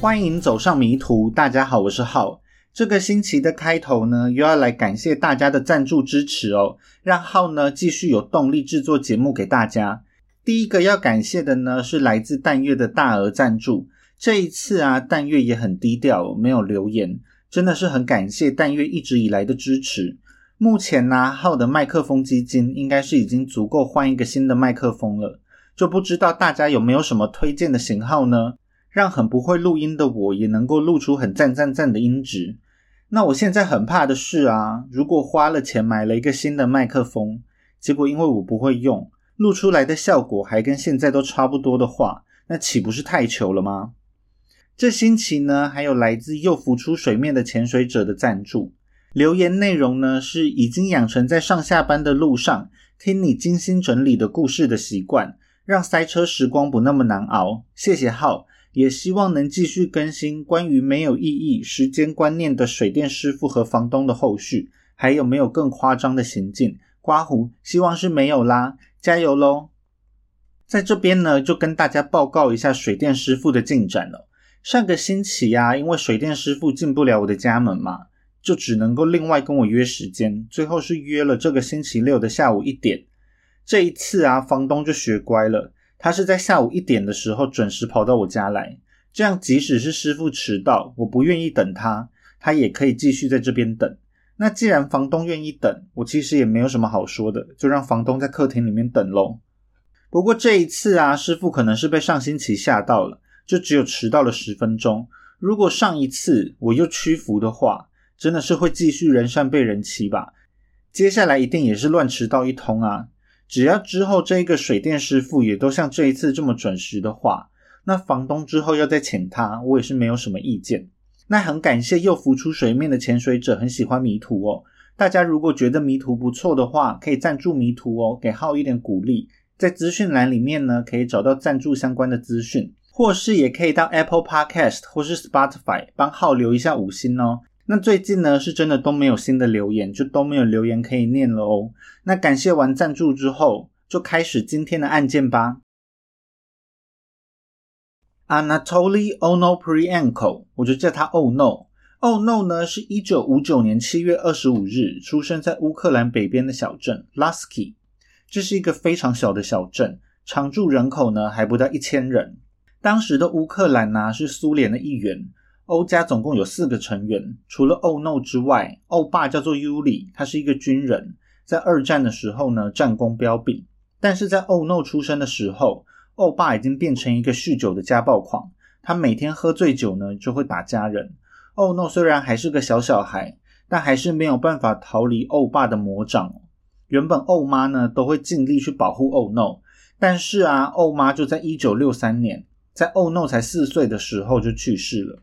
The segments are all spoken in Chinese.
欢迎走上迷途，大家好，我是浩。这个星期的开头呢，又要来感谢大家的赞助支持哦，让浩呢继续有动力制作节目给大家。第一个要感谢的呢，是来自淡月的大额赞助。这一次啊，淡月也很低调，没有留言，真的是很感谢淡月一直以来的支持。目前呢，浩的麦克风基金应该是已经足够换一个新的麦克风了，就不知道大家有没有什么推荐的型号呢？让很不会录音的我也能够录出很赞赞赞的音质。那我现在很怕的是啊，如果花了钱买了一个新的麦克风，结果因为我不会用，录出来的效果还跟现在都差不多的话，那岂不是太糗了吗？这星期呢，还有来自又浮出水面的潜水者的赞助。留言内容呢是已经养成在上下班的路上听你精心整理的故事的习惯，让塞车时光不那么难熬。谢谢浩，也希望能继续更新关于没有意义时间观念的水电师傅和房东的后续，还有没有更夸张的行径？刮胡，希望是没有啦，加油喽！在这边呢，就跟大家报告一下水电师傅的进展了。上个星期呀，因为水电师傅进不了我的家门嘛。就只能够另外跟我约时间，最后是约了这个星期六的下午一点。这一次啊，房东就学乖了，他是在下午一点的时候准时跑到我家来，这样即使是师傅迟到，我不愿意等他，他也可以继续在这边等。那既然房东愿意等，我其实也没有什么好说的，就让房东在客厅里面等喽。不过这一次啊，师傅可能是被上星期吓到了，就只有迟到了十分钟。如果上一次我又屈服的话，真的是会继续人善被人欺吧？接下来一定也是乱迟到一通啊！只要之后这一个水电师傅也都像这一次这么准时的话，那房东之后要再请他，我也是没有什么意见。那很感谢又浮出水面的潜水者很喜欢迷途哦。大家如果觉得迷途不错的话，可以赞助迷途哦，给浩一点鼓励。在资讯栏里面呢，可以找到赞助相关的资讯，或是也可以到 Apple Podcast 或是 Spotify 帮浩留一下五星哦。那最近呢，是真的都没有新的留言，就都没有留言可以念了哦。那感谢完赞助之后，就开始今天的案件吧。Anatoly Onoprienko，我就叫他 Oh No。Oh No 呢，是一九五九年七月二十五日出生在乌克兰北边的小镇 Lasky，这是一个非常小的小镇，常住人口呢还不到一千人。当时的乌克兰呢，是苏联的一员。欧家总共有四个成员，除了欧 no 之外，欧爸叫做尤里，他是一个军人，在二战的时候呢战功彪炳。但是在欧 no 出生的时候，欧爸已经变成一个酗酒的家暴狂，他每天喝醉酒呢就会打家人。欧 no 虽然还是个小小孩，但还是没有办法逃离欧爸的魔掌。原本欧妈呢都会尽力去保护欧 no，但是啊，欧妈就在一九六三年，在欧 no 才四岁的时候就去世了。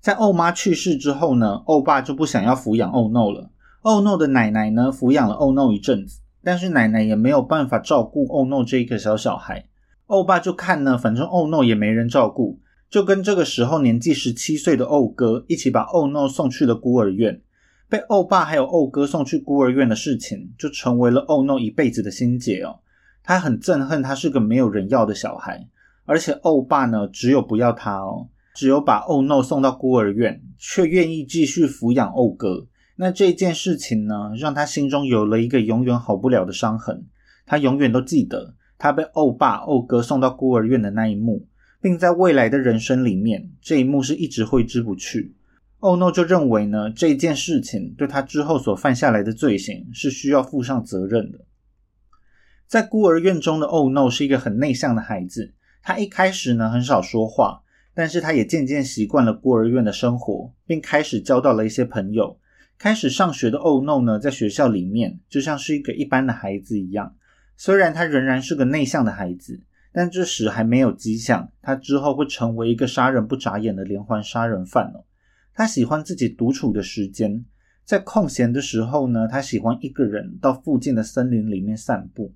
在欧妈去世之后呢，欧爸就不想要抚养欧诺了。欧诺的奶奶呢，抚养了欧诺一阵子，但是奶奶也没有办法照顾欧诺这一个小小孩。欧爸就看呢，反正欧诺也没人照顾，就跟这个时候年纪十七岁的欧哥一起把欧诺送去了孤儿院。被欧爸还有欧哥送去孤儿院的事情，就成为了欧诺一辈子的心结哦。他很憎恨他是个没有人要的小孩，而且欧爸呢，只有不要他哦。只有把欧诺送到孤儿院，却愿意继续抚养欧哥。那这件事情呢，让他心中有了一个永远好不了的伤痕。他永远都记得他被欧爸、欧哥送到孤儿院的那一幕，并在未来的人生里面，这一幕是一直挥之不去。欧诺就认为呢，这件事情对他之后所犯下来的罪行是需要负上责任的。在孤儿院中的欧诺是一个很内向的孩子，他一开始呢很少说话。但是他也渐渐习惯了孤儿院的生活，并开始交到了一些朋友。开始上学的 Oh No 呢，在学校里面就像是一个一般的孩子一样。虽然他仍然是个内向的孩子，但这时还没有迹象他之后会成为一个杀人不眨眼的连环杀人犯哦。他喜欢自己独处的时间，在空闲的时候呢，他喜欢一个人到附近的森林里面散步。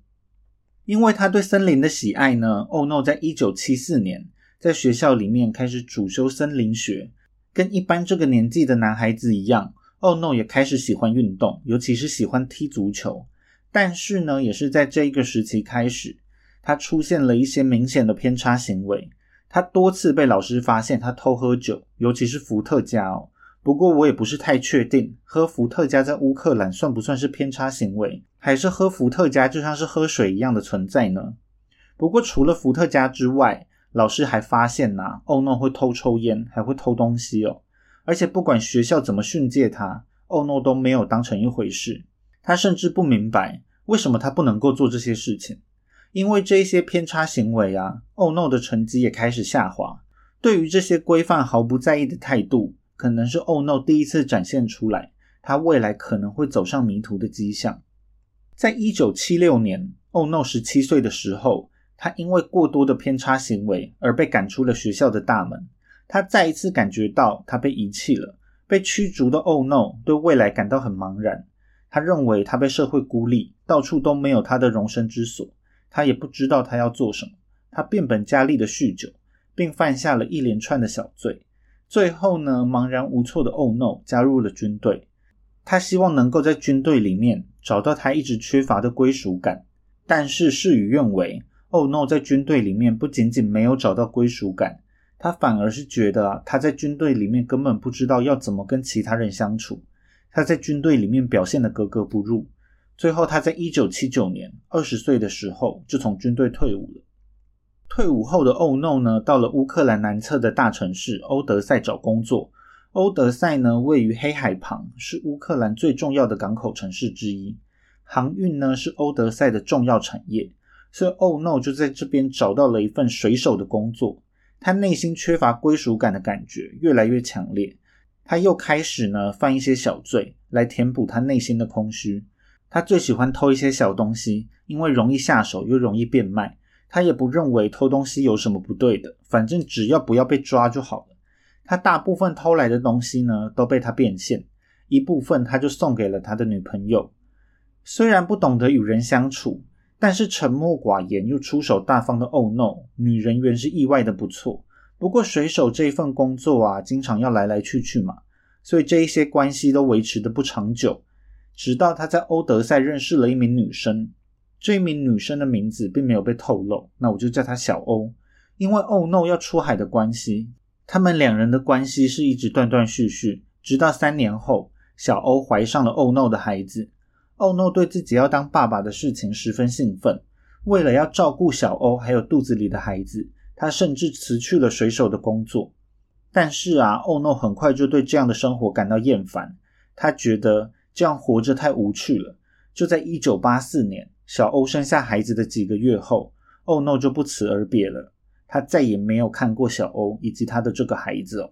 因为他对森林的喜爱呢，Oh No 在一九七四年。在学校里面开始主修森林学，跟一般这个年纪的男孩子一样。Oh no，也开始喜欢运动，尤其是喜欢踢足球。但是呢，也是在这一个时期开始，他出现了一些明显的偏差行为。他多次被老师发现他偷喝酒，尤其是伏特加哦。不过我也不是太确定，喝伏特加在乌克兰算不算是偏差行为，还是喝伏特加就像是喝水一样的存在呢？不过除了伏特加之外，老师还发现呐，欧诺会偷抽烟，还会偷东西哦。而且不管学校怎么训诫他，欧诺都没有当成一回事。他甚至不明白为什么他不能够做这些事情。因为这些偏差行为啊，欧诺的成绩也开始下滑。对于这些规范毫不在意的态度。可能是欧诺第一次展现出来，他未来可能会走上迷途的迹象。在一九七六年，欧诺十七岁的时候，他因为过多的偏差行为而被赶出了学校的大门。他再一次感觉到他被遗弃了。被驱逐的欧诺对未来感到很茫然。他认为他被社会孤立，到处都没有他的容身之所。他也不知道他要做什么。他变本加厉的酗酒，并犯下了一连串的小罪。最后呢，茫然无措的欧诺加入了军队。他希望能够在军队里面找到他一直缺乏的归属感。但是事与愿违，欧诺在军队里面不仅仅没有找到归属感，他反而是觉得他在军队里面根本不知道要怎么跟其他人相处。他在军队里面表现的格格不入。最后，他在一九七九年二十岁的时候就从军队退伍了。退伍后的欧诺呢，到了乌克兰南侧的大城市欧德赛找工作。欧德赛呢，位于黑海旁，是乌克兰最重要的港口城市之一。航运呢，是欧德赛的重要产业，所以欧诺就在这边找到了一份水手的工作。他内心缺乏归属感的感觉越来越强烈，他又开始呢犯一些小罪来填补他内心的空虚。他最喜欢偷一些小东西，因为容易下手又容易变卖。他也不认为偷东西有什么不对的，反正只要不要被抓就好了。他大部分偷来的东西呢，都被他变现，一部分他就送给了他的女朋友。虽然不懂得与人相处，但是沉默寡言又出手大方的欧诺，女人缘是意外的不错。不过水手这份工作啊，经常要来来去去嘛，所以这一些关系都维持的不长久。直到他在欧德赛认识了一名女生。这一名女生的名字并没有被透露，那我就叫她小欧。因为欧诺要出海的关系，他们两人的关系是一直断断续续，直到三年后，小欧怀上了欧诺的孩子。欧诺对自己要当爸爸的事情十分兴奋，为了要照顾小欧还有肚子里的孩子，他甚至辞去了水手的工作。但是啊，欧诺很快就对这样的生活感到厌烦，他觉得这样活着太无趣了。就在一九八四年。小欧生下孩子的几个月后，欧诺就不辞而别了。他再也没有看过小欧以及他的这个孩子哦。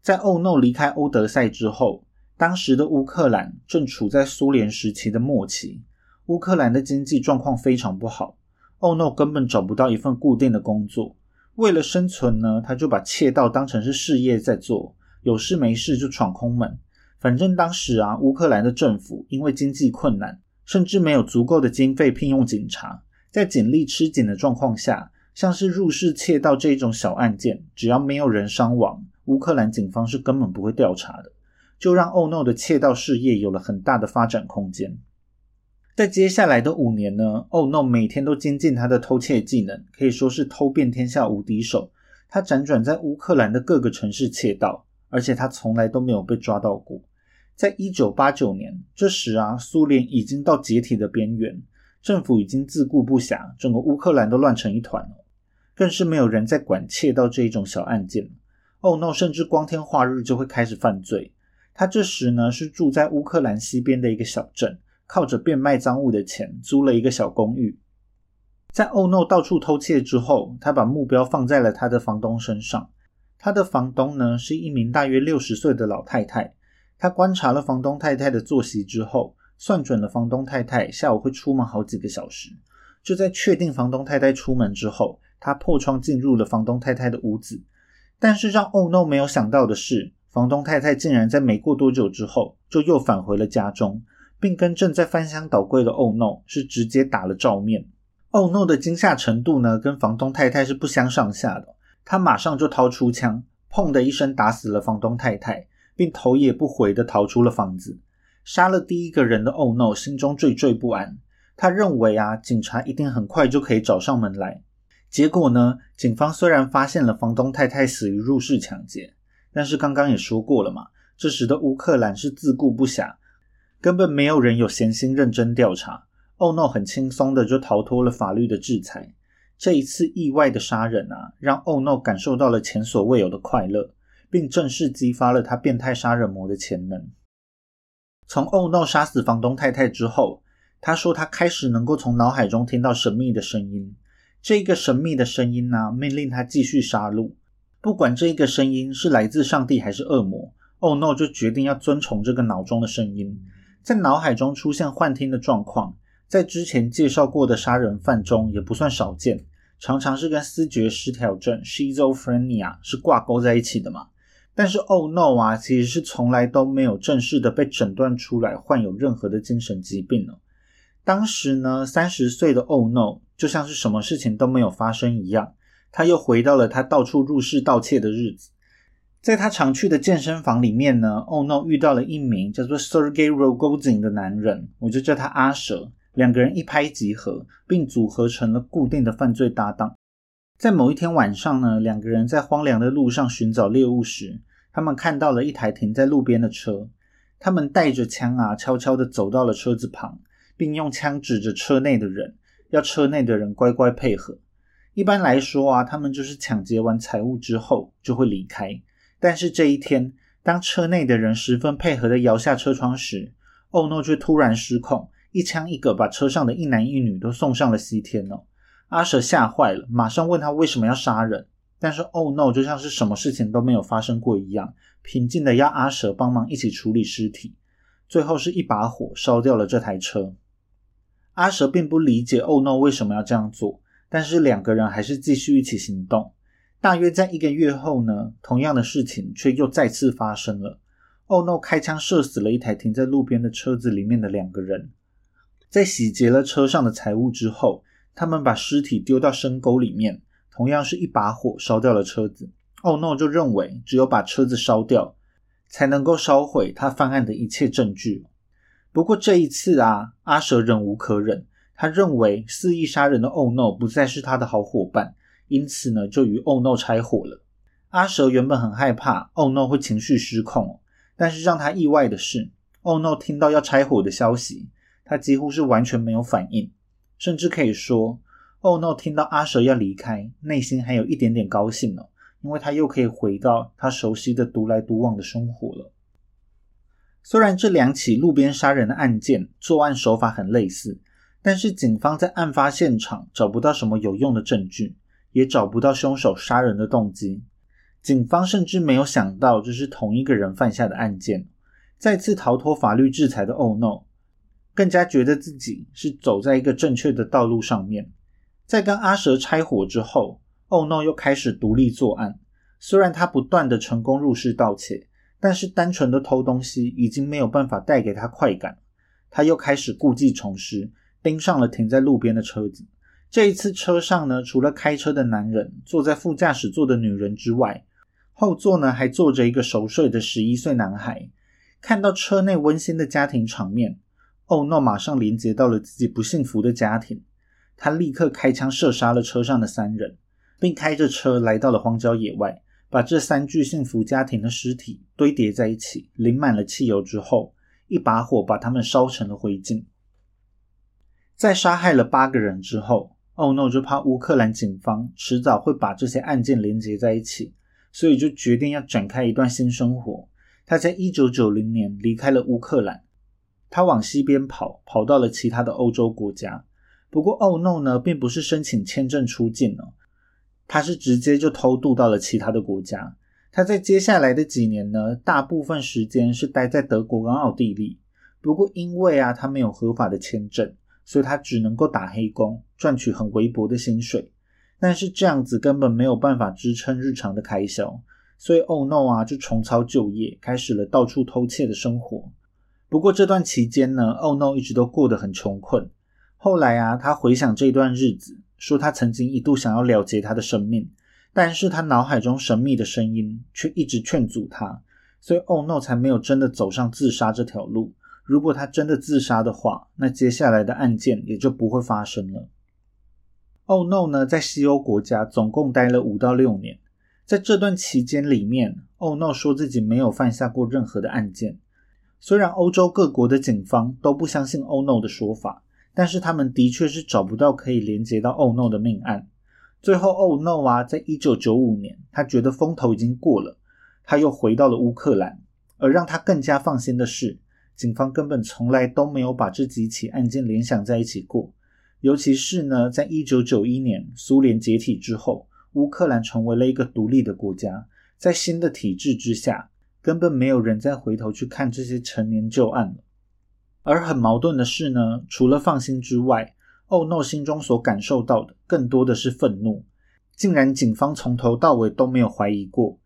在欧诺离开欧德赛之后，当时的乌克兰正处在苏联时期的末期，乌克兰的经济状况非常不好。欧诺根本找不到一份固定的工作，为了生存呢，他就把窃盗当成是事业在做，有事没事就闯空门。反正当时啊，乌克兰的政府因为经济困难。甚至没有足够的经费聘用警察，在警力吃紧的状况下，像是入室窃盗这种小案件，只要没有人伤亡，乌克兰警方是根本不会调查的，就让欧诺的窃盗事业有了很大的发展空间。在接下来的五年呢，欧诺每天都精进他的偷窃技能，可以说是偷遍天下无敌手。他辗转在乌克兰的各个城市窃盗，而且他从来都没有被抓到过。在一九八九年，这时啊，苏联已经到解体的边缘，政府已经自顾不暇，整个乌克兰都乱成一团了，更是没有人在管窃盗这一种小案件。哦 no，甚至光天化日就会开始犯罪。他这时呢是住在乌克兰西边的一个小镇，靠着变卖赃物的钱租了一个小公寓。在哦 no 到处偷窃之后，他把目标放在了他的房东身上。他的房东呢是一名大约六十岁的老太太。他观察了房东太太的作息之后，算准了房东太太下午会出门好几个小时。就在确定房东太太出门之后，他破窗进入了房东太太的屋子。但是让欧诺没有想到的是，房东太太竟然在没过多久之后就又返回了家中，并跟正在翻箱倒柜的欧诺是直接打了照面。欧诺的惊吓程度呢，跟房东太太是不相上下的。他马上就掏出枪，砰的一声打死了房东太太。并头也不回地逃出了房子，杀了第一个人的欧诺心中惴惴不安。他认为啊，警察一定很快就可以找上门来。结果呢，警方虽然发现了房东太太死于入室抢劫，但是刚刚也说过了嘛，这时的乌克兰是自顾不暇，根本没有人有闲心认真调查。Oh no，很轻松的就逃脱了法律的制裁。这一次意外的杀人啊，让 Oh no 感受到了前所未有的快乐，并正式激发了他变态杀人魔的潜能。从 Oh no 杀死房东太太之后，他说他开始能够从脑海中听到神秘的声音。这个神秘的声音呢，命令他继续杀戮，不管这一个声音是来自上帝还是恶魔。Oh no 就决定要遵从这个脑中的声音，在脑海中出现幻听的状况。在之前介绍过的杀人犯中也不算少见，常常是跟思觉失调症 （schizophrenia） 是挂钩在一起的嘛。但是 Oh no 啊，其实是从来都没有正式的被诊断出来患有任何的精神疾病呢。当时呢，三十岁的 Oh no 就像是什么事情都没有发生一样，他又回到了他到处入室盗窃的日子。在他常去的健身房里面呢，Oh no 遇到了一名叫做 Sergey Rogozin 的男人，我就叫他阿蛇。两个人一拍即合，并组合成了固定的犯罪搭档。在某一天晚上呢，两个人在荒凉的路上寻找猎物时，他们看到了一台停在路边的车。他们带着枪啊，悄悄地走到了车子旁，并用枪指着车内的人，要车内的人乖乖配合。一般来说啊，他们就是抢劫完财物之后就会离开。但是这一天，当车内的人十分配合地摇下车窗时，欧诺却突然失控。一枪一个，把车上的一男一女都送上了西天哦。阿蛇吓坏了，马上问他为什么要杀人。但是，Oh no，就像是什么事情都没有发生过一样，平静的要阿蛇帮忙一起处理尸体。最后是一把火烧掉了这台车。阿蛇并不理解 Oh no 为什么要这样做，但是两个人还是继续一起行动。大约在一个月后呢，同样的事情却又再次发生了。Oh no，开枪射死了一台停在路边的车子里面的两个人。在洗劫了车上的财物之后，他们把尸体丢到深沟里面，同样是一把火烧掉了车子。Oh no！就认为只有把车子烧掉，才能够烧毁他犯案的一切证据。不过这一次啊，阿蛇忍无可忍，他认为肆意杀人的 Oh no 不再是他的好伙伴，因此呢，就与 Oh no 拆伙了。阿蛇原本很害怕 Oh no 会情绪失控，但是让他意外的是，Oh no 听到要拆伙的消息。他几乎是完全没有反应，甚至可以说，Oh no！听到阿蛇要离开，内心还有一点点高兴呢，因为他又可以回到他熟悉的独来独往的生活了。虽然这两起路边杀人的案件作案手法很类似，但是警方在案发现场找不到什么有用的证据，也找不到凶手杀人的动机。警方甚至没有想到这是同一个人犯下的案件。再次逃脱法律制裁的 Oh no！更加觉得自己是走在一个正确的道路上面。在跟阿蛇拆伙之后，Oh no 又开始独立作案。虽然他不断的成功入室盗窃，但是单纯的偷东西已经没有办法带给他快感。他又开始故技重施，盯上了停在路边的车子。这一次车上呢，除了开车的男人坐在副驾驶座的女人之外，后座呢还坐着一个熟睡的十一岁男孩。看到车内温馨的家庭场面。欧，诺马上连接到了自己不幸福的家庭，他立刻开枪射杀了车上的三人，并开着车来到了荒郊野外，把这三具幸福家庭的尸体堆叠在一起，淋满了汽油之后，一把火把他们烧成了灰烬。在杀害了八个人之后，哦诺就怕乌克兰警方迟早会把这些案件连接在一起，所以就决定要展开一段新生活。他在一九九零年离开了乌克兰。他往西边跑，跑到了其他的欧洲国家。不过，Oh no 呢，并不是申请签证出境哦，他是直接就偷渡到了其他的国家。他在接下来的几年呢，大部分时间是待在德国跟奥地利。不过，因为啊，他没有合法的签证，所以他只能够打黑工，赚取很微薄的薪水。但是这样子根本没有办法支撑日常的开销，所以 Oh no 啊，就重操旧业，开始了到处偷窃的生活。不过这段期间呢，Oh no，一直都过得很穷困。后来啊，他回想这段日子，说他曾经一度想要了结他的生命，但是他脑海中神秘的声音却一直劝阻他，所以 Oh no 才没有真的走上自杀这条路。如果他真的自杀的话，那接下来的案件也就不会发生了。Oh No 呢，在西欧国家总共待了五到六年，在这段期间里面，Oh No 说自己没有犯下过任何的案件。虽然欧洲各国的警方都不相信 Oh No 的说法，但是他们的确是找不到可以连接到 Oh No 的命案。最后，Oh No 啊，在一九九五年，他觉得风头已经过了，他又回到了乌克兰。而让他更加放心的是，警方根本从来都没有把这几起案件联想在一起过。尤其是呢，在一九九一年苏联解体之后，乌克兰成为了一个独立的国家，在新的体制之下，根本没有人再回头去看这些陈年旧案了。而很矛盾的是呢，除了放心之外，欧诺心中所感受到的更多的是愤怒，竟然警方从头到尾都没有怀疑过。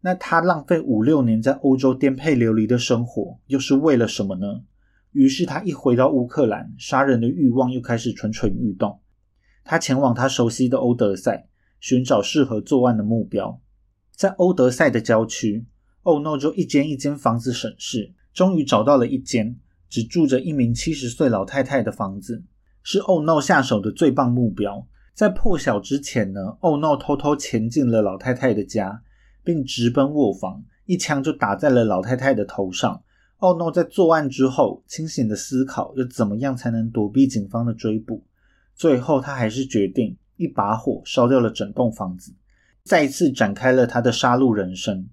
那他浪费五六年在欧洲颠沛流离的生活，又是为了什么呢？于是他一回到乌克兰，杀人的欲望又开始蠢蠢欲动。他前往他熟悉的欧德赛，寻找适合作案的目标。在欧德赛的郊区，欧诺就一间一间房子审视，终于找到了一间只住着一名七十岁老太太的房子，是欧诺下手的最棒目标。在破晓之前呢，欧诺偷偷潜进了老太太的家。并直奔卧房，一枪就打在了老太太的头上。奥诺在作案之后，清醒的思考要怎么样才能躲避警方的追捕。最后，他还是决定一把火烧掉了整栋房子，再次展开了他的杀戮人生。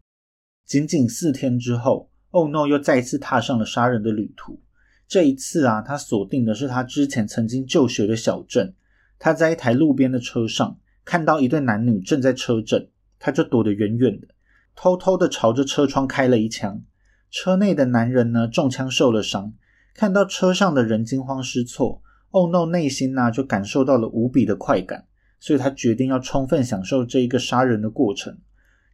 仅仅四天之后，奥诺又再次踏上了杀人的旅途。这一次啊，他锁定的是他之前曾经就学的小镇。他在一台路边的车上看到一对男女正在车震。他就躲得远远的，偷偷的朝着车窗开了一枪。车内的男人呢，中枪受了伤。看到车上的人惊慌失措，Oh no！内心呢就感受到了无比的快感，所以他决定要充分享受这一个杀人的过程。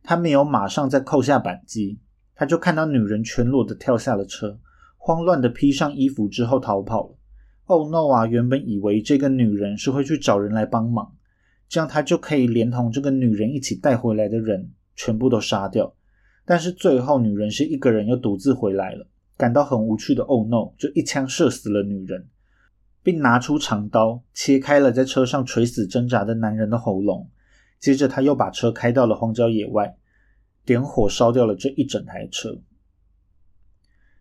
他没有马上再扣下扳机，他就看到女人全裸的跳下了车，慌乱的披上衣服之后逃跑了。Oh no！啊，原本以为这个女人是会去找人来帮忙。这样他就可以连同这个女人一起带回来的人全部都杀掉，但是最后女人是一个人又独自回来了，感到很无趣的 Oh no，就一枪射死了女人，并拿出长刀切开了在车上垂死挣扎的男人的喉咙，接着他又把车开到了荒郊野外，点火烧掉了这一整台车。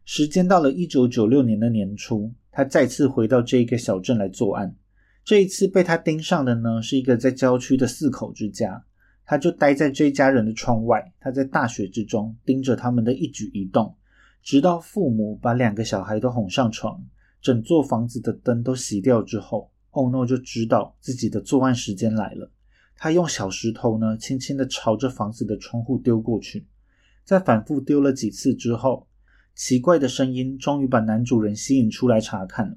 时间到了一九九六年的年初，他再次回到这个小镇来作案。这一次被他盯上的呢，是一个在郊区的四口之家。他就待在这家人的窗外，他在大雪之中盯着他们的一举一动，直到父母把两个小孩都哄上床，整座房子的灯都熄掉之后，欧诺就知道自己的作案时间来了。他用小石头呢，轻轻的朝着房子的窗户丢过去，在反复丢了几次之后，奇怪的声音终于把男主人吸引出来查看了。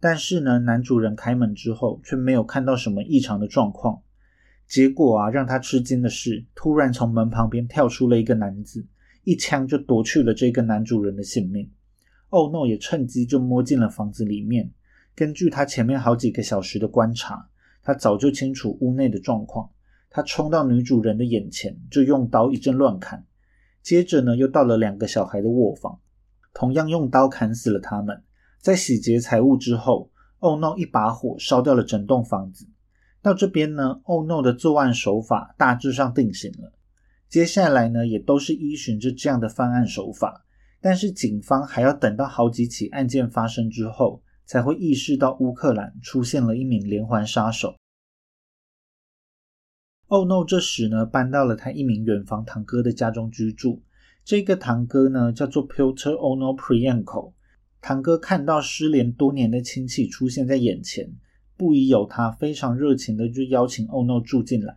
但是呢，男主人开门之后却没有看到什么异常的状况。结果啊，让他吃惊的是，突然从门旁边跳出了一个男子，一枪就夺去了这个男主人的性命。欧诺也趁机就摸进了房子里面。根据他前面好几个小时的观察，他早就清楚屋内的状况。他冲到女主人的眼前，就用刀一阵乱砍。接着呢，又到了两个小孩的卧房，同样用刀砍死了他们。在洗劫财物之后，Oh no！一把火烧掉了整栋房子。到这边呢，Oh no 的作案手法大致上定型了。接下来呢，也都是依循着这样的犯案手法。但是警方还要等到好几起案件发生之后，才会意识到乌克兰出现了一名连环杀手。Oh no！这时呢，搬到了他一名远房堂哥的家中居住。这个堂哥呢，叫做 Piotr Ono Prienko。堂哥看到失联多年的亲戚出现在眼前，不疑有他，非常热情的就邀请欧诺住进来。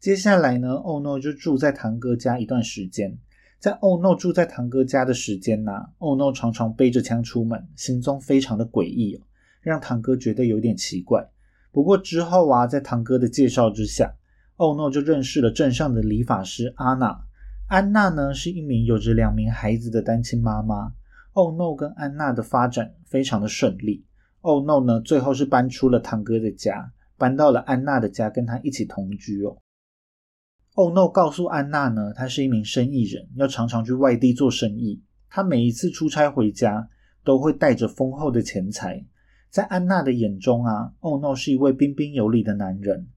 接下来呢，欧诺就住在堂哥家一段时间。在欧诺住在堂哥家的时间呢，欧诺常常背着枪出门，行踪非常的诡异哦，让堂哥觉得有点奇怪。不过之后啊，在堂哥的介绍之下，欧诺就认识了镇上的理发师阿娜。安娜呢，是一名有着两名孩子的单亲妈妈。Oh no，跟安娜的发展非常的顺利。Oh no 呢，最后是搬出了堂哥的家，搬到了安娜的家，跟他一起同居哦。Oh no 告诉安娜呢，他是一名生意人，要常常去外地做生意。他每一次出差回家，都会带着丰厚的钱财。在安娜的眼中啊，欧诺是一位彬彬有礼的男人，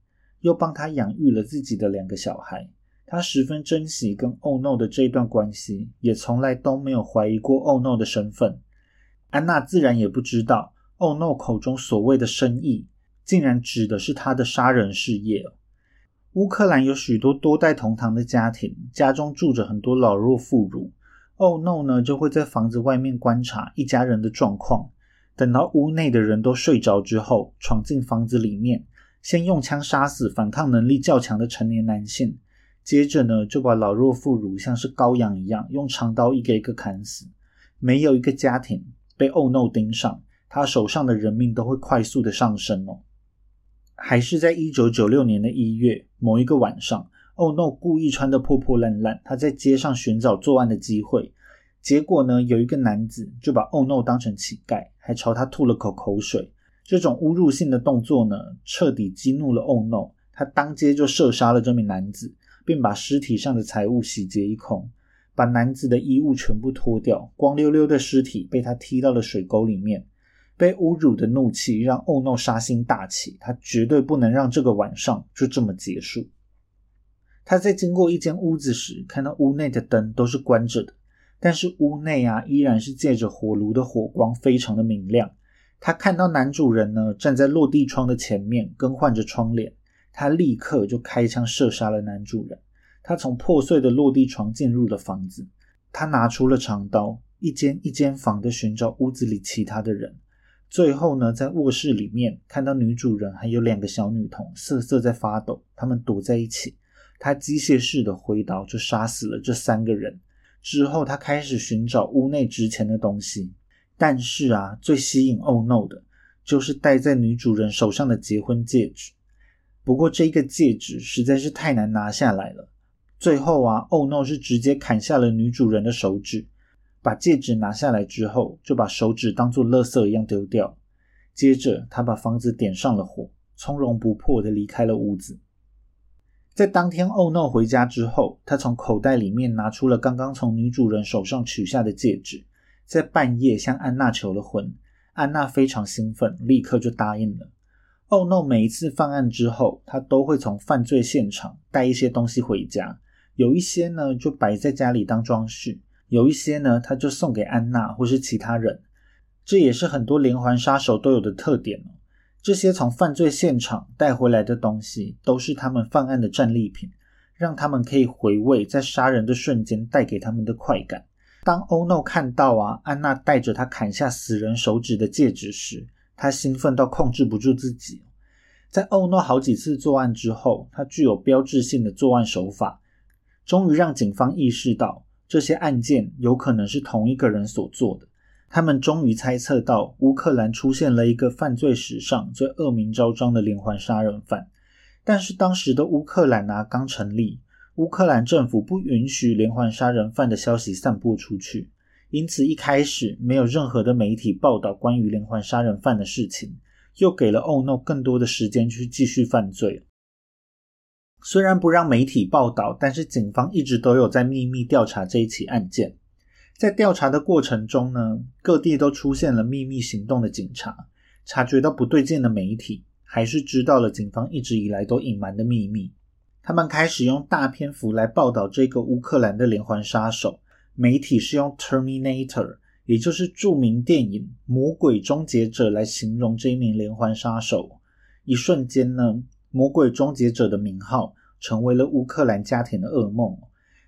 又帮他养育了自己的两个小孩。他十分珍惜跟欧诺的这一段关系，也从来都没有怀疑过欧诺的身份。安娜自然也不知道，欧诺口中所谓的生意，竟然指的是他的杀人事业。乌克兰有许多多代同堂的家庭，家中住着很多老弱妇孺。欧诺呢，就会在房子外面观察一家人的状况，等到屋内的人都睡着之后，闯进房子里面，先用枪杀死反抗能力较强的成年男性。接着呢，就把老弱妇孺像是羔羊一样，用长刀一个一个砍死。没有一个家庭被欧诺盯上，他手上的人命都会快速的上升哦。还是在一九九六年的一月某一个晚上，欧诺故意穿得破破烂烂，他在街上寻找作案的机会。结果呢，有一个男子就把欧诺当成乞丐，还朝他吐了口口水。这种侮辱性的动作呢，彻底激怒了欧诺，他当街就射杀了这名男子。并把尸体上的财物洗劫一空，把男子的衣物全部脱掉，光溜溜的尸体被他踢到了水沟里面。被侮辱的怒气让欧诺杀心大起，他绝对不能让这个晚上就这么结束。他在经过一间屋子时，看到屋内的灯都是关着的，但是屋内啊依然是借着火炉的火光，非常的明亮。他看到男主人呢站在落地窗的前面，更换着窗帘。他立刻就开枪射杀了男主人。他从破碎的落地窗进入了房子，他拿出了长刀，一间一间房的寻找屋子里其他的人。最后呢，在卧室里面看到女主人还有两个小女童瑟瑟在发抖，他们躲在一起。他机械式的挥刀就杀死了这三个人。之后他开始寻找屋内值钱的东西，但是啊，最吸引欧诺的就是戴在女主人手上的结婚戒指。不过这个戒指实在是太难拿下来了。最后啊，欧诺是直接砍下了女主人的手指，把戒指拿下来之后，就把手指当做垃圾一样丢掉。接着他把房子点上了火，从容不迫的离开了屋子。在当天欧诺回家之后，他从口袋里面拿出了刚刚从女主人手上取下的戒指，在半夜向安娜求了婚。安娜非常兴奋，立刻就答应了。欧诺每一次犯案之后，他都会从犯罪现场带一些东西回家，有一些呢就摆在家里当装饰，有一些呢他就送给安娜或是其他人。这也是很多连环杀手都有的特点哦。这些从犯罪现场带回来的东西，都是他们犯案的战利品，让他们可以回味在杀人的瞬间带给他们的快感。当欧诺看到啊安娜带着他砍下死人手指的戒指时，他兴奋到控制不住自己，在欧诺好几次作案之后，他具有标志性的作案手法，终于让警方意识到这些案件有可能是同一个人所做的。他们终于猜测到乌克兰出现了一个犯罪史上最恶名昭彰的连环杀人犯。但是当时的乌克兰啊刚成立，乌克兰政府不允许连环杀人犯的消息散播出去。因此，一开始没有任何的媒体报道关于连环杀人犯的事情，又给了 Ono 更多的时间去继续犯罪。虽然不让媒体报道，但是警方一直都有在秘密调查这一起案件。在调查的过程中呢，各地都出现了秘密行动的警察，察觉到不对劲的媒体，还是知道了警方一直以来都隐瞒的秘密。他们开始用大篇幅来报道这个乌克兰的连环杀手。媒体是用 Terminator，也就是著名电影《魔鬼终结者》来形容这一名连环杀手。一瞬间呢，《魔鬼终结者》的名号成为了乌克兰家庭的噩梦。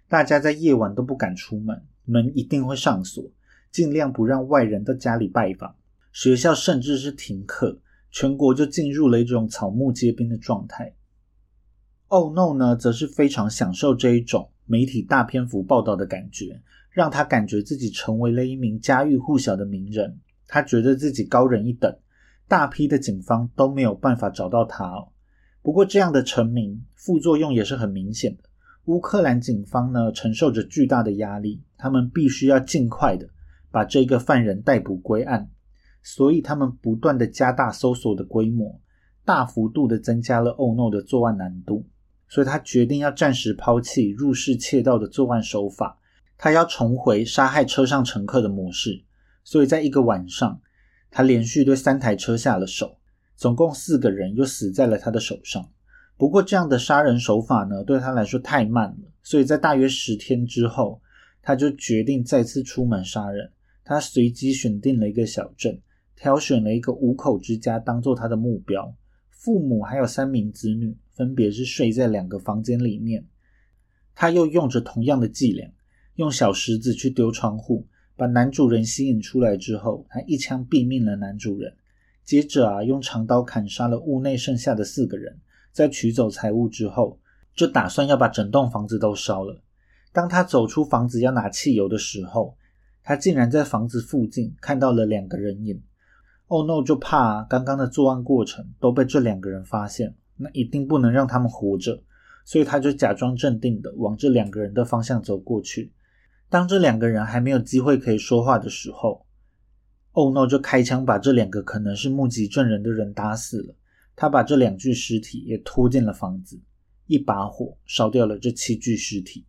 大家在夜晚都不敢出门，门一定会上锁，尽量不让外人到家里拜访。学校甚至是停课，全国就进入了一种草木皆兵的状态。Oh no 呢，则是非常享受这一种媒体大篇幅报道的感觉。让他感觉自己成为了一名家喻户晓的名人，他觉得自己高人一等，大批的警方都没有办法找到他。不过，这样的成名副作用也是很明显的。乌克兰警方呢，承受着巨大的压力，他们必须要尽快的把这个犯人逮捕归案，所以他们不断的加大搜索的规模，大幅度的增加了欧诺的作案难度，所以他决定要暂时抛弃入室窃盗的作案手法。他要重回杀害车上乘客的模式，所以在一个晚上，他连续对三台车下了手，总共四个人又死在了他的手上。不过这样的杀人手法呢，对他来说太慢了，所以在大约十天之后，他就决定再次出门杀人。他随机选定了一个小镇，挑选了一个五口之家当做他的目标。父母还有三名子女，分别是睡在两个房间里面。他又用着同样的伎俩，用小石子去丢窗户，把男主人吸引出来之后，他一枪毙命了男主人。接着啊，用长刀砍杀了屋内剩下的四个人。在取走财物之后，就打算要把整栋房子都烧了。当他走出房子要拿汽油的时候，他竟然在房子附近看到了两个人影。Oh no！就怕刚刚的作案过程都被这两个人发现，那一定不能让他们活着，所以他就假装镇定的往这两个人的方向走过去。当这两个人还没有机会可以说话的时候，Oh no！就开枪把这两个可能是目击证人的人打死了。他把这两具尸体也拖进了房子，一把火烧掉了这七具尸体。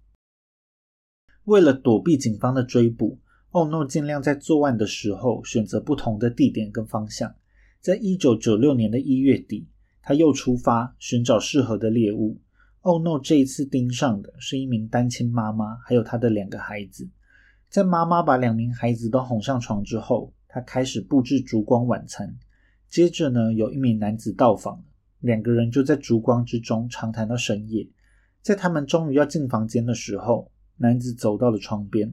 为了躲避警方的追捕。奥诺尽量在作案的时候选择不同的地点跟方向。在一九九六年的一月底，他又出发寻找适合的猎物。奥诺这一次盯上的是一名单亲妈妈，还有她的两个孩子。在妈妈把两名孩子都哄上床之后，他开始布置烛光晚餐。接着呢，有一名男子到访，两个人就在烛光之中长谈到深夜。在他们终于要进房间的时候，男子走到了窗边。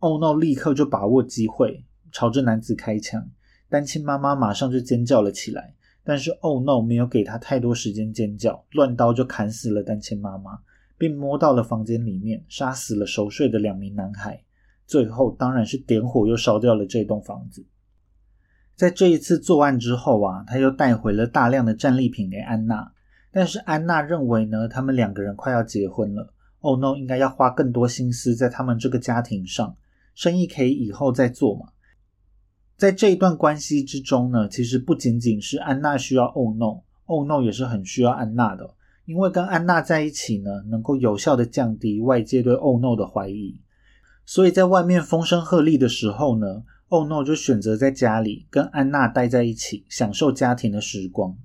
Oh no！立刻就把握机会，朝着男子开枪。单亲妈妈马上就尖叫了起来，但是 Oh no！没有给他太多时间尖叫，乱刀就砍死了单亲妈妈，并摸到了房间里面，杀死了熟睡的两名男孩。最后当然是点火，又烧掉了这栋房子。在这一次作案之后啊，他又带回了大量的战利品给安娜，但是安娜认为呢，他们两个人快要结婚了，Oh no！应该要花更多心思在他们这个家庭上。生意可以以后再做嘛。在这一段关系之中呢，其实不仅仅是安娜需要欧诺，欧诺也是很需要安娜的，因为跟安娜在一起呢，能够有效的降低外界对欧诺的怀疑。所以在外面风声鹤唳的时候呢，欧诺就选择在家里跟安娜待在一起，享受家庭的时光。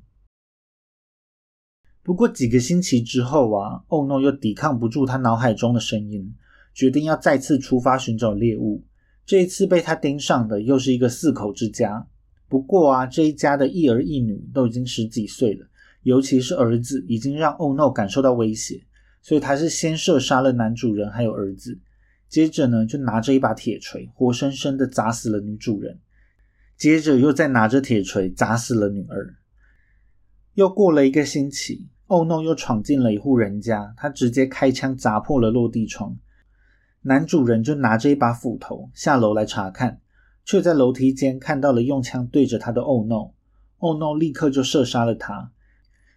不过几个星期之后啊，欧诺又抵抗不住他脑海中的声音。决定要再次出发寻找猎物。这一次被他盯上的又是一个四口之家。不过啊，这一家的一儿一女都已经十几岁了，尤其是儿子已经让 Oh No 感受到威胁，所以他是先射杀了男主人还有儿子，接着呢就拿着一把铁锤活生生的砸死了女主人，接着又再拿着铁锤砸死了女儿。又过了一个星期，Oh No 又闯进了一户人家，他直接开枪砸破了落地窗。男主人就拿着一把斧头下楼来查看，却在楼梯间看到了用枪对着他的 Oh No！Oh No！立刻就射杀了他，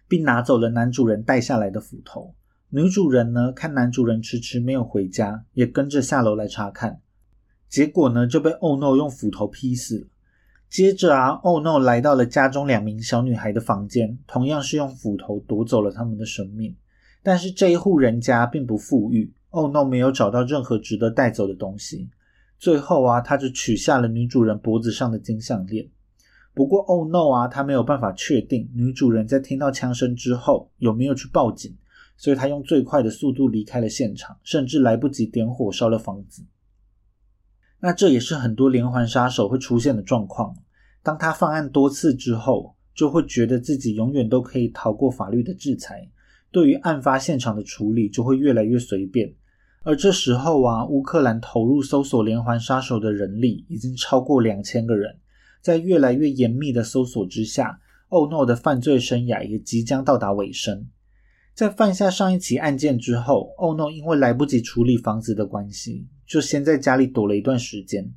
并拿走了男主人带下来的斧头。女主人呢，看男主人迟迟没有回家，也跟着下楼来查看，结果呢就被 Oh No 用斧头劈死了。接着啊，Oh No 来到了家中两名小女孩的房间，同样是用斧头夺走了他们的生命。但是这一户人家并不富裕。Oh no！没有找到任何值得带走的东西。最后啊，他就取下了女主人脖子上的金项链。不过，Oh no！啊，他没有办法确定女主人在听到枪声之后有没有去报警，所以他用最快的速度离开了现场，甚至来不及点火烧了房子。那这也是很多连环杀手会出现的状况。当他犯案多次之后，就会觉得自己永远都可以逃过法律的制裁。对于案发现场的处理就会越来越随便，而这时候啊，乌克兰投入搜索连环杀手的人力已经超过两千个人，在越来越严密的搜索之下，欧诺的犯罪生涯也即将到达尾声。在犯下上一起案件之后，欧诺因为来不及处理房子的关系，就先在家里躲了一段时间。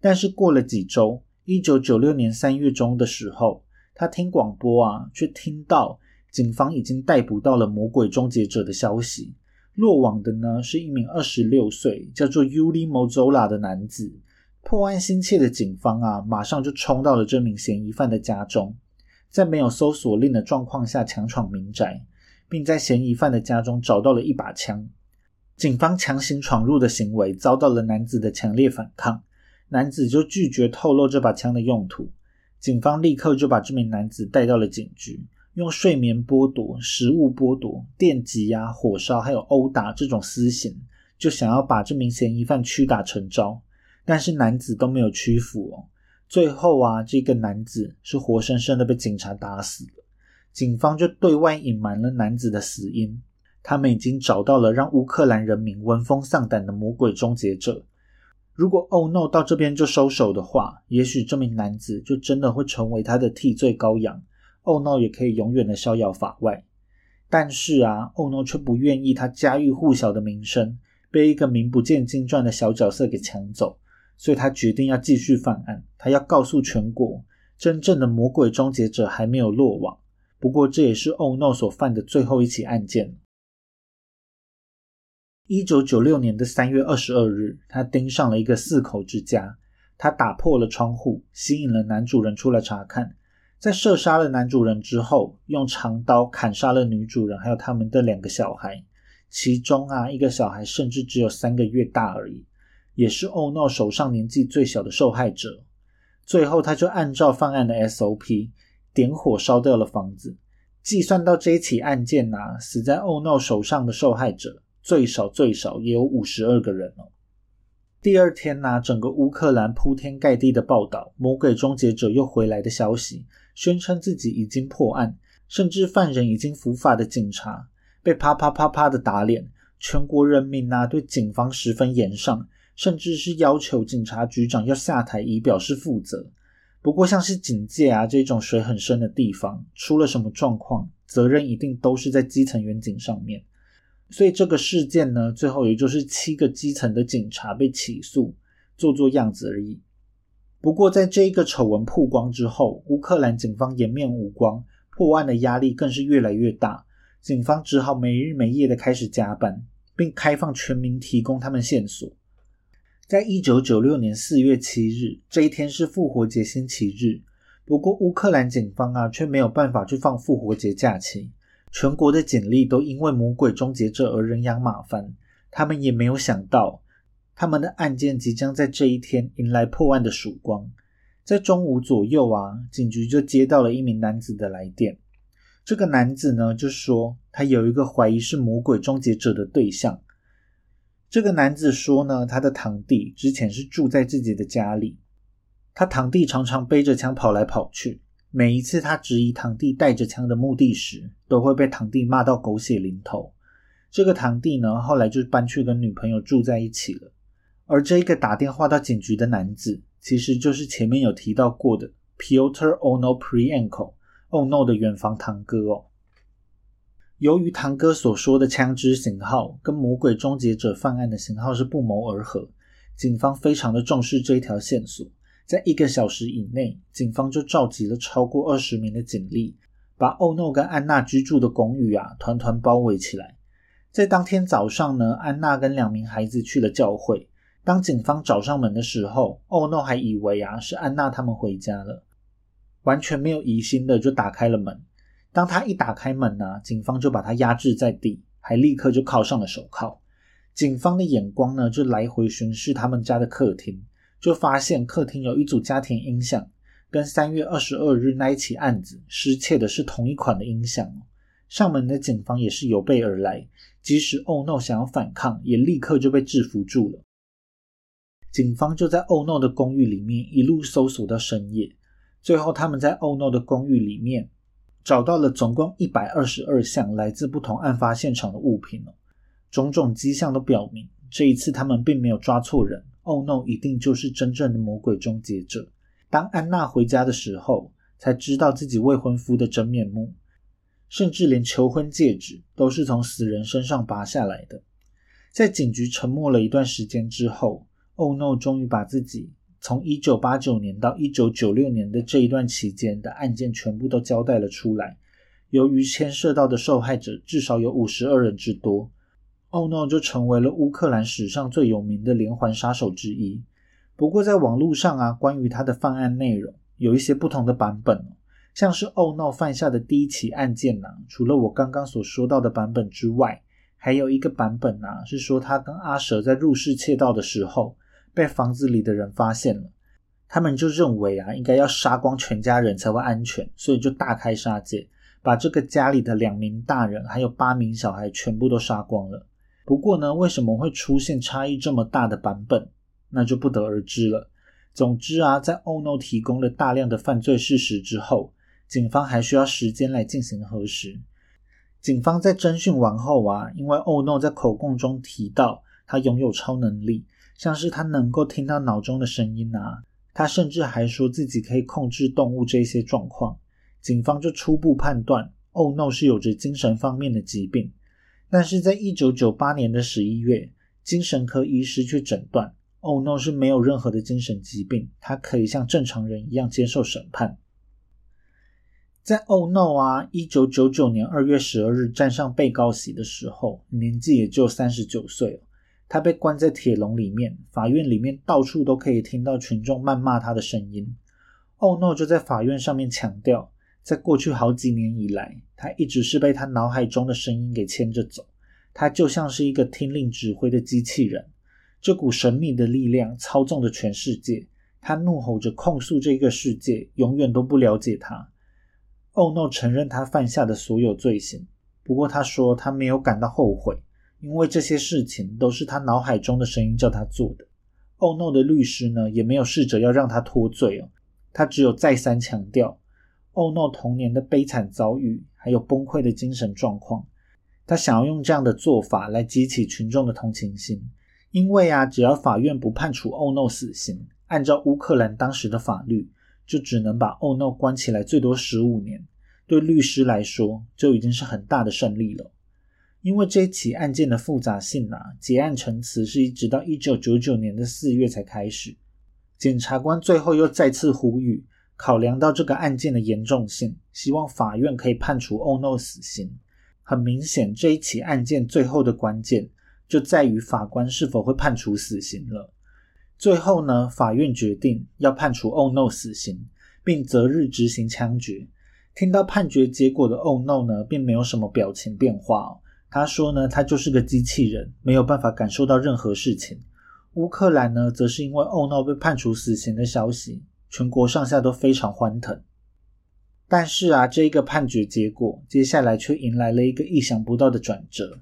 但是过了几周，一九九六年三月中的时候，他听广播啊，却听到。警方已经逮捕到了魔鬼终结者的消息。落网的呢是一名二十六岁叫做 Uli Mozola 的男子。破案心切的警方啊，马上就冲到了这名嫌疑犯的家中，在没有搜索令的状况下强闯民宅，并在嫌疑犯的家中找到了一把枪。警方强行闯入的行为遭到了男子的强烈反抗，男子就拒绝透露这把枪的用途。警方立刻就把这名男子带到了警局，用睡眠剥夺、食物剥夺、电击啊、火烧还有殴打这种私刑，就想要把这名嫌疑犯屈打成招。但是男子都没有屈服哦。最后啊，这个男子是活生生的被警察打死了。警方就对外隐瞒了男子的死因。他们已经找到了让乌克兰人民闻风丧胆的魔鬼终结者。如果 Oh No 到这边就收手的话，也许这名男子就真的会成为他的替罪羔羊欧诺也可以永远的逍遥法外。但是啊欧诺却不愿意他家喻户晓的名声被一个名不见经传的小角色给抢走，所以他决定要继续犯案。他要告诉全国，真正的魔鬼终结者还没有落网。不过这也是欧诺所犯的最后一起案件。一九九六年的三月二十二日，他盯上了一个四口之家。他打破了窗户，吸引了男主人出来查看。在射杀了男主人之后，用长刀砍杀了女主人，还有他们的两个小孩。其中啊，一个小孩甚至只有三个月大而已，也是欧诺手上年纪最小的受害者。最后，他就按照犯案的 SOP，点火烧掉了房子。计算到这一起案件啊，死在欧诺手上的受害者。最少最少也有五十二个人哦。第二天呢，整个乌克兰铺天盖地的报道魔鬼终结者又回来的消息，宣称自己已经破案，甚至犯人已经伏法的警察被啪啪啪啪的打脸，全国人民啊对警方十分严上，甚至是要求警察局长要下台以表示负责。不过像是警界啊这种水很深的地方，出了什么状况，责任一定都是在基层员警上面。所以这个事件呢，最后也就是七个基层的警察被起诉，做做样子而已。不过，在这一个丑闻曝光之后，乌克兰警方颜面无光，破案的压力更是越来越大。警方只好没日没夜的开始加班，并开放全民提供他们线索。在一九九六年四月七日这一天是复活节星期日，不过乌克兰警方啊却没有办法去放复活节假期。全国的警力都因为魔鬼终结者而人仰马翻，他们也没有想到，他们的案件即将在这一天迎来破案的曙光。在中午左右啊，警局就接到了一名男子的来电。这个男子呢，就说他有一个怀疑是魔鬼终结者的对象。这个男子说呢，他的堂弟之前是住在自己的家里，他堂弟常常背着枪跑来跑去。每一次他质疑堂弟带着枪的目的时，都会被堂弟骂到狗血淋头。这个堂弟呢，后来就搬去跟女朋友住在一起了。而这个打电话到警局的男子，其实就是前面有提到过的 Piotr Ono Prienko Ono 的远房堂哥哦。由于堂哥所说的枪支型号跟魔鬼终结者犯案的型号是不谋而合，警方非常的重视这一条线索。在一个小时以内，警方就召集了超过二十名的警力，把欧诺跟安娜居住的公寓啊团团包围起来。在当天早上呢，安娜跟两名孩子去了教会。当警方找上门的时候，欧诺还以为啊是安娜他们回家了，完全没有疑心的就打开了门。当他一打开门呢，警方就把他压制在地，还立刻就铐上了手铐。警方的眼光呢就来回巡视他们家的客厅。就发现客厅有一组家庭音响，跟三月二十二日那一起案子失窃的是同一款的音响。上门的警方也是有备而来，即使欧诺想要反抗，也立刻就被制服住了。警方就在欧诺的公寓里面一路搜索到深夜，最后他们在欧诺的公寓里面找到了总共一百二十二项来自不同案发现场的物品哦，种种迹象都表明，这一次他们并没有抓错人。Oh no！一定就是真正的魔鬼终结者。当安娜回家的时候，才知道自己未婚夫的真面目，甚至连求婚戒指都是从死人身上拔下来的。在警局沉默了一段时间之后，Oh no！终于把自己从一九八九年到一九九六年的这一段期间的案件全部都交代了出来。由于牵涉到的受害者至少有五十二人之多。Oh no！就成为了乌克兰史上最有名的连环杀手之一。不过，在网络上啊，关于他的犯案内容有一些不同的版本。像是 Oh no 犯下的第一起案件呢，除了我刚刚所说到的版本之外，还有一个版本呢，是说他跟阿蛇在入室窃盗的时候，被房子里的人发现了。他们就认为啊，应该要杀光全家人才会安全，所以就大开杀戒，把这个家里的两名大人还有八名小孩全部都杀光了。不过呢，为什么会出现差异这么大的版本，那就不得而知了。总之啊，在欧诺提供了大量的犯罪事实之后，警方还需要时间来进行核实。警方在侦讯完后啊，因为欧诺在口供中提到他拥有超能力，像是他能够听到脑中的声音啊，他甚至还说自己可以控制动物这些状况，警方就初步判断，Oh No 是有着精神方面的疾病。但是在一九九八年的十一月，精神科医师却诊断，Oh No 是没有任何的精神疾病，他可以像正常人一样接受审判。在 Oh No 啊，一九九九年二月十二日站上被告席的时候，年纪也就三十九岁了他被关在铁笼里面，法院里面到处都可以听到群众谩骂他的声音。欧诺就在法院上面强调，在过去好几年以来，他一直是被他脑海中的声音给牵着走，他就像是一个听令指挥的机器人。这股神秘的力量操纵着全世界，他怒吼着控诉这个世界永远都不了解他。欧诺承认他犯下的所有罪行，不过他说他没有感到后悔，因为这些事情都是他脑海中的声音叫他做的。欧诺的律师呢，也没有试着要让他脱罪哦，他只有再三强调欧诺童年的悲惨遭遇，还有崩溃的精神状况。他想要用这样的做法来激起群众的同情心，因为啊，只要法院不判处欧诺死刑，按照乌克兰当时的法律。就只能把欧诺关起来，最多十五年。对律师来说，就已经是很大的胜利了。因为这起案件的复杂性啊，结案陈词是一直到一九九九年的四月才开始。检察官最后又再次呼吁，考量到这个案件的严重性，希望法院可以判处欧诺死刑。很明显，这一起案件最后的关键就在于法官是否会判处死刑了。最后呢，法院决定要判处欧诺死刑，并择日执行枪决。听到判决结果的欧诺呢，并没有什么表情变化。他说呢，他就是个机器人，没有办法感受到任何事情。乌克兰呢，则是因为欧诺被判处死刑的消息，全国上下都非常欢腾。但是啊，这一个判决结果，接下来却迎来了一个意想不到的转折。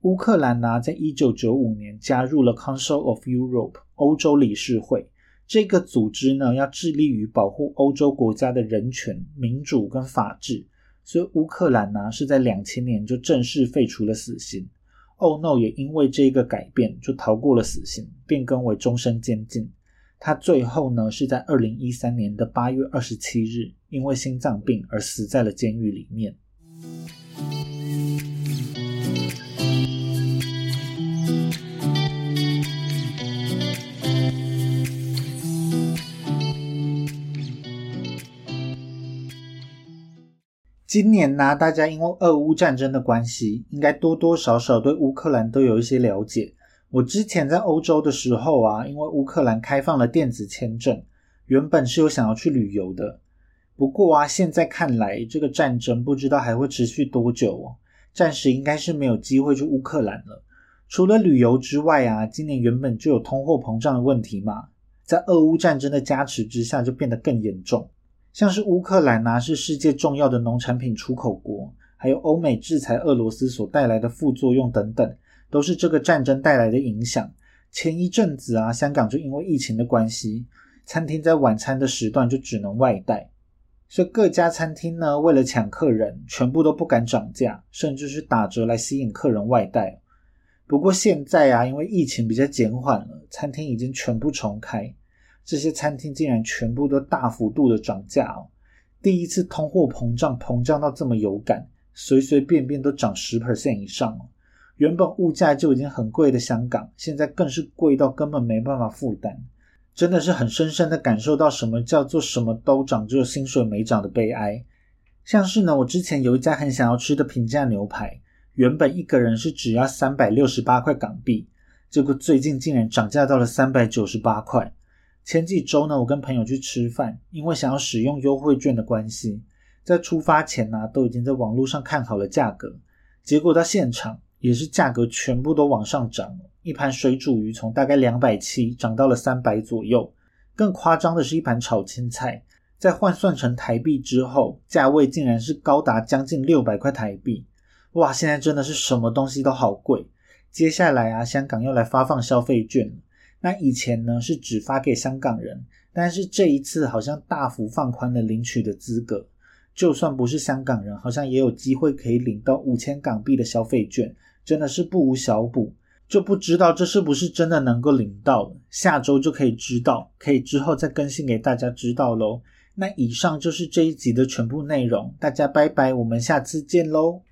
乌克兰呢，在一九九五年加入了 Council of Europe 欧洲理事会这个组织呢，要致力于保护欧洲国家的人权、民主跟法治。所以乌克兰呢，是在两千年就正式废除了死刑。欧诺也因为这个改变，就逃过了死刑，变更为终身监禁。他最后呢，是在二零一三年的八月二十七日，因为心脏病而死在了监狱里面。今年呢，大家因为俄乌战争的关系，应该多多少少对乌克兰都有一些了解。我之前在欧洲的时候啊，因为乌克兰开放了电子签证，原本是有想要去旅游的。不过啊，现在看来这个战争不知道还会持续多久哦，暂时应该是没有机会去乌克兰了。除了旅游之外啊，今年原本就有通货膨胀的问题嘛，在俄乌战争的加持之下，就变得更严重。像是乌克兰呐，是世界重要的农产品出口国，还有欧美制裁俄罗斯所带来的副作用等等，都是这个战争带来的影响。前一阵子啊，香港就因为疫情的关系，餐厅在晚餐的时段就只能外带，所以各家餐厅呢，为了抢客人，全部都不敢涨价，甚至是打折来吸引客人外带。不过现在啊，因为疫情比较减缓了，餐厅已经全部重开。这些餐厅竟然全部都大幅度的涨价哦！第一次通货膨胀膨胀到这么有感，随随便便都涨十 percent 以上哦。原本物价就已经很贵的香港，现在更是贵到根本没办法负担，真的是很深深的感受到什么叫做什么都涨，只有薪水没涨的悲哀。像是呢，我之前有一家很想要吃的平价牛排，原本一个人是只要三百六十八块港币，结果最近竟然涨价到了三百九十八块。前几周呢，我跟朋友去吃饭，因为想要使用优惠券的关系，在出发前呢，都已经在网络上看好了价格，结果到现场也是价格全部都往上涨，一盘水煮鱼从大概两百七涨到了三百左右，更更夸张的是一盘炒青菜，在换算成台币之后，价位竟然是高达将近六百块台币。哇，现在真的是什么东西都好贵。接下来啊，香港要来发放消费券那以前呢是只发给香港人，但是这一次好像大幅放宽了领取的资格，就算不是香港人，好像也有机会可以领到五千港币的消费券，真的是不无小补。就不知道这是不是真的能够领到，下周就可以知道，可以之后再更新给大家知道喽。那以上就是这一集的全部内容，大家拜拜，我们下次见喽。